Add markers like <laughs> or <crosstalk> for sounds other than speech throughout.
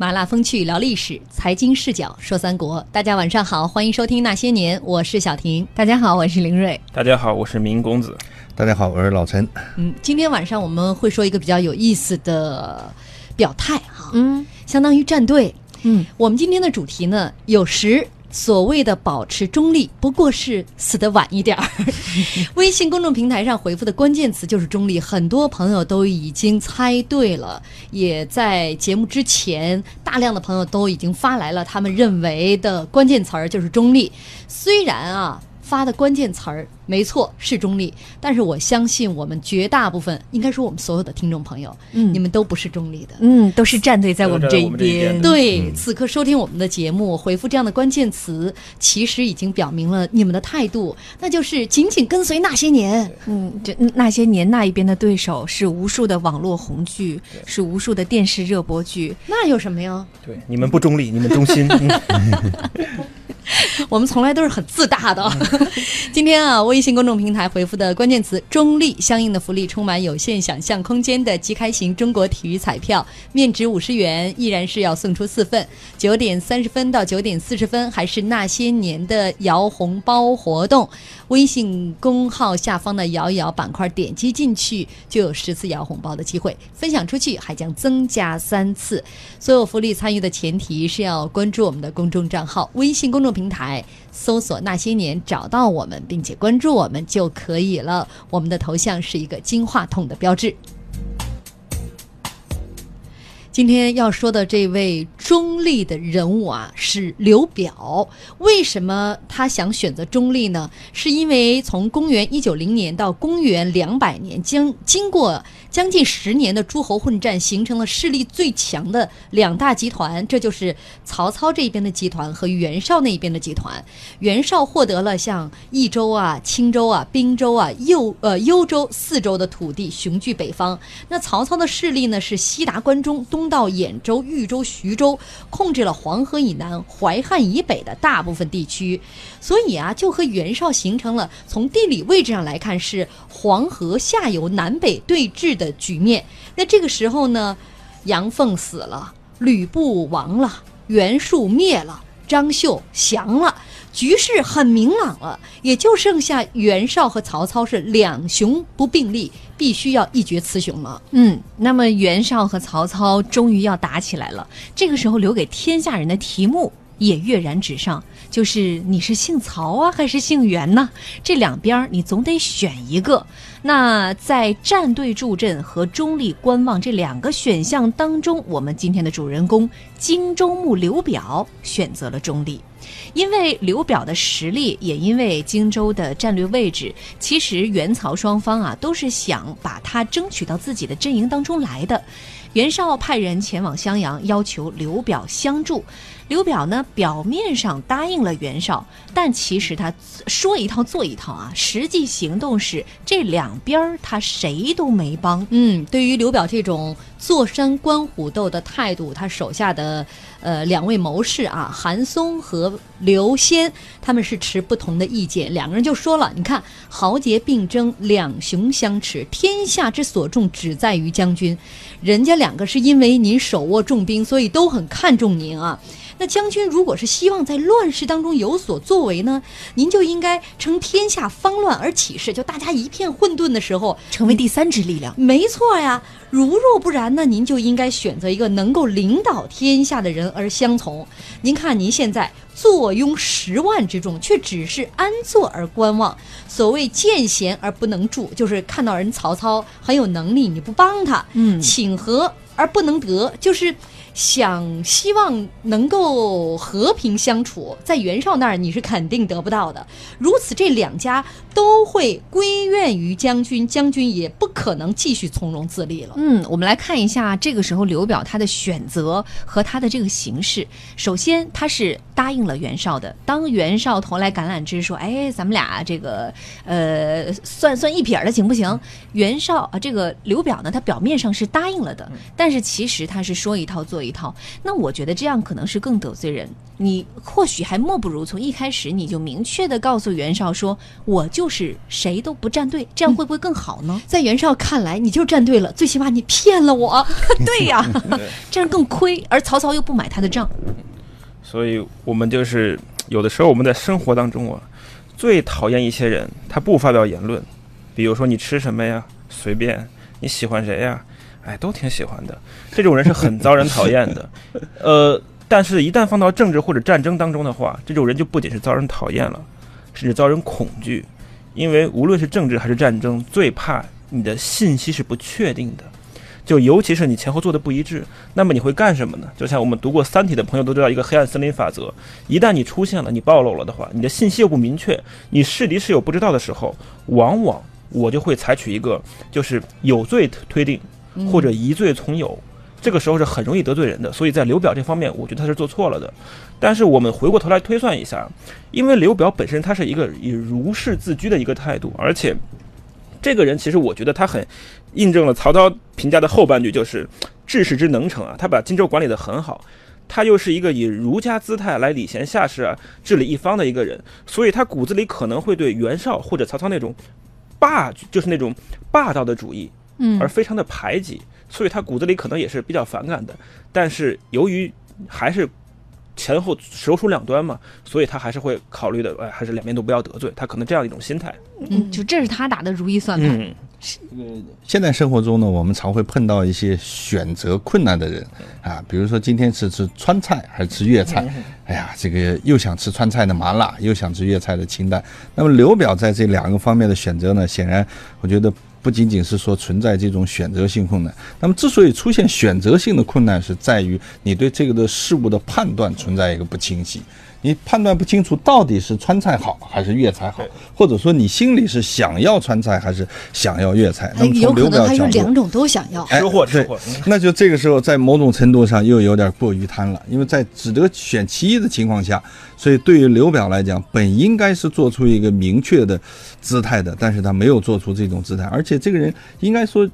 麻辣风趣聊历史，财经视角说三国。大家晚上好，欢迎收听《那些年》，我是小婷。大家好，我是林瑞。大家好，我是明公子。大家好，我是老陈。嗯，今天晚上我们会说一个比较有意思的表态哈，嗯相当于站队。嗯，我们今天的主题呢，有时所谓的保持中立，不过是死的晚一点儿。<laughs> 微信公众平台上回复的关键词就是中立，很多朋友都已经猜对了，也在节目之前，大量的朋友都已经发来了他们认为的关键词儿就是中立。虽然啊。发的关键词儿没错是中立，但是我相信我们绝大部分，应该说我们所有的听众朋友，嗯你们都不是中立的。嗯，都是站队在我们这一都在我们这一边。边对，此刻收听我们的节目，回复这样的关键词，其实已经表明了你们的态度，那就是紧紧跟随那些年。嗯，这那些年那一边的对手是无数的网络红剧，是无数的电视热播剧。那有什么呀？对，你们不中立，你们忠心。<laughs> 嗯 <laughs> 我们从来都是很自大的。<laughs> 今天啊，微信公众平台回复的关键词“中立”，相应的福利充满有限想象空间的即开型中国体育彩票，面值五十元，依然是要送出四份。九点三十分到九点四十分，还是那些年的摇红包活动。微信公号下方的摇一摇板块，点击进去就有十次摇红包的机会，分享出去还将增加三次。所有福利参与的前提是要关注我们的公众账号，微信公众平台搜索“那些年”，找到我们，并且关注我们就可以了。我们的头像是一个金话筒的标志。今天要说的这位中立的人物啊，是刘表。为什么他想选择中立呢？是因为从公元一九零年到公元两百年，将经过将近十年的诸侯混战，形成了势力最强的两大集团，这就是曹操这边的集团和袁绍那一边的集团。袁绍获得了像益州啊、青州啊、滨州啊、右呃幽州四州的土地，雄踞北方。那曹操的势力呢，是西达关中，东到兖州、豫州、徐州，控制了黄河以南、淮汉以北的大部分地区。所以啊，就和袁绍形成了从地理位置上来看是黄河下游南北对峙的局面。那这个时候呢，杨凤死了，吕布亡了，袁术灭了，张绣降了。局势很明朗了，也就剩下袁绍和曹操是两雄不并立，必须要一决雌雄了。嗯，那么袁绍和曹操终于要打起来了。这个时候留给天下人的题目也跃然纸上，就是你是姓曹啊，还是姓袁呢？这两边你总得选一个。那在站队助阵和中立观望这两个选项当中，我们今天的主人公荆州牧刘表选择了中立。因为刘表的实力，也因为荆州的战略位置，其实袁曹双方啊都是想把他争取到自己的阵营当中来的。袁绍派人前往襄阳，要求刘表相助。刘表呢，表面上答应了袁绍，但其实他说一套做一套啊，实际行动是这两边儿他谁都没帮。嗯，对于刘表这种坐山观虎斗的态度，他手下的呃两位谋士啊，韩松和刘仙，他们是持不同的意见。两个人就说了：“你看，豪杰并争，两雄相持，天下之所重，只在于将军。人家两个是因为您手握重兵，所以都很看重您啊。”那将军如果是希望在乱世当中有所作为呢，您就应该乘天下方乱而起事，就大家一片混沌的时候，成为第三支力量。没错呀。如若不然呢，您就应该选择一个能够领导天下的人而相从。您看，您现在坐拥十万之众，却只是安坐而观望。所谓见贤而不能助，就是看到人曹操很有能力，你不帮他；嗯请和而不能得，就是。想希望能够和平相处，在袁绍那儿你是肯定得不到的。如此，这两家都会归怨于将军，将军也不可能继续从容自立了。嗯，我们来看一下这个时候刘表他的选择和他的这个形式。首先，他是答应了袁绍的。当袁绍投来橄榄枝说：“哎，咱们俩这个呃算算一撇儿的行不行？”袁绍啊，这个刘表呢，他表面上是答应了的，但是其实他是说一套做一一套。那我觉得这样可能是更得罪人。你或许还莫不如从一开始你就明确的告诉袁绍说，我就是谁都不站队，这样会不会更好呢？在袁绍看来，你就站队了，最起码你骗了我。<laughs> 对呀，这样更亏，而曹操又不买他的账。所以我们就是有的时候我们在生活当中啊，最讨厌一些人，他不发表言论，比如说你吃什么呀，随便，你喜欢谁呀，哎，都挺喜欢的。这种人是很遭人讨厌的，<laughs> 呃，但是一旦放到政治或者战争当中的话，这种人就不仅是遭人讨厌了，甚至遭人恐惧，因为无论是政治还是战争，最怕你的信息是不确定的。就尤其是你前后做的不一致，那么你会干什么呢？就像我们读过《三体》的朋友都知道一个黑暗森林法则：一旦你出现了，你暴露了的话，你的信息又不明确，你是敌是友不知道的时候，往往我就会采取一个就是有罪推定，或者疑罪从有，这个时候是很容易得罪人的。所以在刘表这方面，我觉得他是做错了的。但是我们回过头来推算一下，因为刘表本身他是一个以儒士自居的一个态度，而且。这个人其实我觉得他很印证了曹操评价的后半句，就是治世之能成啊，他把荆州管理得很好，他又是一个以儒家姿态来礼贤下士啊，治理一方的一个人，所以他骨子里可能会对袁绍或者曹操那种霸，就是那种霸道的主义，嗯而非常的排挤，所以他骨子里可能也是比较反感的。但是由于还是前后首鼠两端嘛，所以他还是会考虑的，哎，还是两边都不要得罪，他可能这样一种心态。嗯，就这是他打的如意算盘。嗯，现在生活中呢，我们常会碰到一些选择困难的人啊，比如说今天是吃川菜还是吃粤菜？哎呀，这个又想吃川菜的麻辣，又想吃粤菜的清淡。那么刘表在这两个方面的选择呢，显然我觉得不仅仅是说存在这种选择性困难。那么之所以出现选择性的困难，是在于你对这个的事物的判断存在一个不清晰。你判断不清楚到底是川菜好还是粤菜好，或者说你心里是想要川菜还是想要粤菜。那么从刘哎有可能还表角度，有两种都想要。哎吃货对吃货嗯那就这个时候在某种程度上又有点过于贪了，因为在只得选其一的情况下，所以对于刘表来讲，本应该是做出一个明确的姿态的，但是他没有做出这种姿态，而且这个人应该说。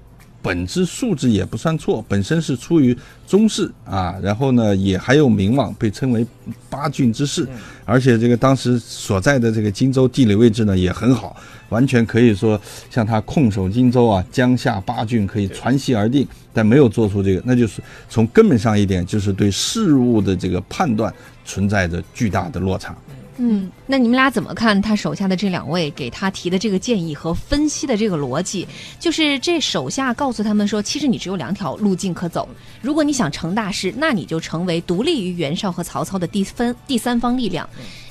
本质素质也不算错，本身是出于宗室啊，然后呢也还有名望，被称为八郡之士，而且这个当时所在的这个荆州地理位置呢也很好，完全可以说像他控守荆州啊，江夏八郡可以传习而定，但没有做出这个，那就是从根本上一点，就是对事物的这个判断存在着巨大的落差。嗯，那你们俩怎么看他手下的这两位给他提的这个建议和分析的这个逻辑？就是这手下告诉他们说，其实你只有两条路径可走。如果你想成大事，那你就成为独立于袁绍和曹操的第分第三方力量；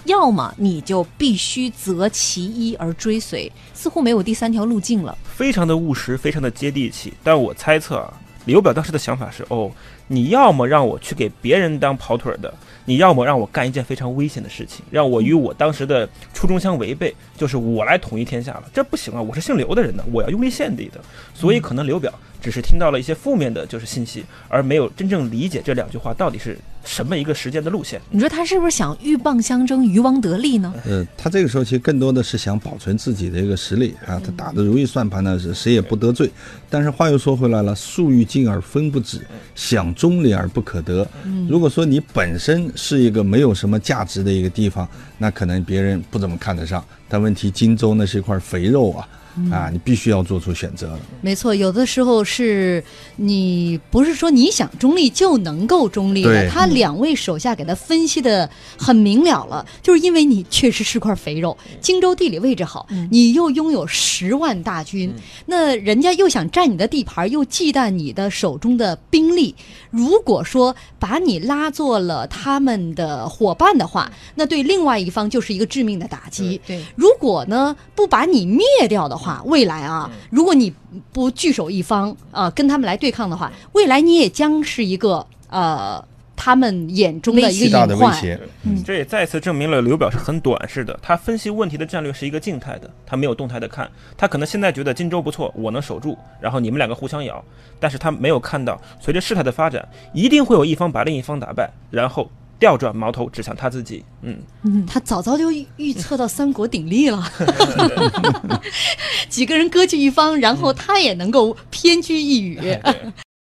要么你就必须择其一而追随，似乎没有第三条路径了。非常的务实，非常的接地气。但我猜测啊，刘表当时的想法是：哦，你要么让我去给别人当跑腿儿的，你要么让我干一件非常危险的事情，让我与我当时的初衷相违背，就是我来统一天下了。这不行啊，我是姓刘的人呢，我要拥立献帝的。所以可能刘表只是听到了一些负面的，就是信息，而没有真正理解这两句话到底是什么一个时间的路线。你说他是不是想鹬蚌相争，渔翁得利呢？呃，他这个时候其实更多的是想保存自己的一个实力啊，他打的如意算盘呢是谁也不得罪。但是话又说回来了，树欲静而风不止，想中立而不可得。如果说你本身是一个没有什么价值的一个地方，那可能别人不怎么看得上。但问题荆州那是一块肥肉啊，啊，你必须要做出选择了。没错，有的时候是你不是说你想中立就能够中立的。他两位手下给他分析的很明了了，就是因为你确实是块肥肉，荆州地理位置好，你又拥有十万大军，那人家又想占你的地盘，又忌惮你的手中的兵力。如果说把你拉做了他们的伙伴的话，那对另外一方就是一个致命的打击。对，如果呢不把你灭掉的话，未来啊，如果你不聚守一方啊、跟他们来对抗的话，未来你也将是一个呃他们眼中的一个巨大的隐患。威胁。嗯这也再次证明了刘表是很短视的。他分析问题的战略是一个静态的，他没有动态的看。他可能现在觉得荆州不错，我能守住，然后你们两个互相咬，但是他没有看到，随着事态的发展，一定会有一方把另一方打败，然后调转矛头指向他自己。嗯，嗯他早早就预预测到三国鼎立了，<laughs> <laughs> 几个人割据一方，然后他也能够偏居一隅。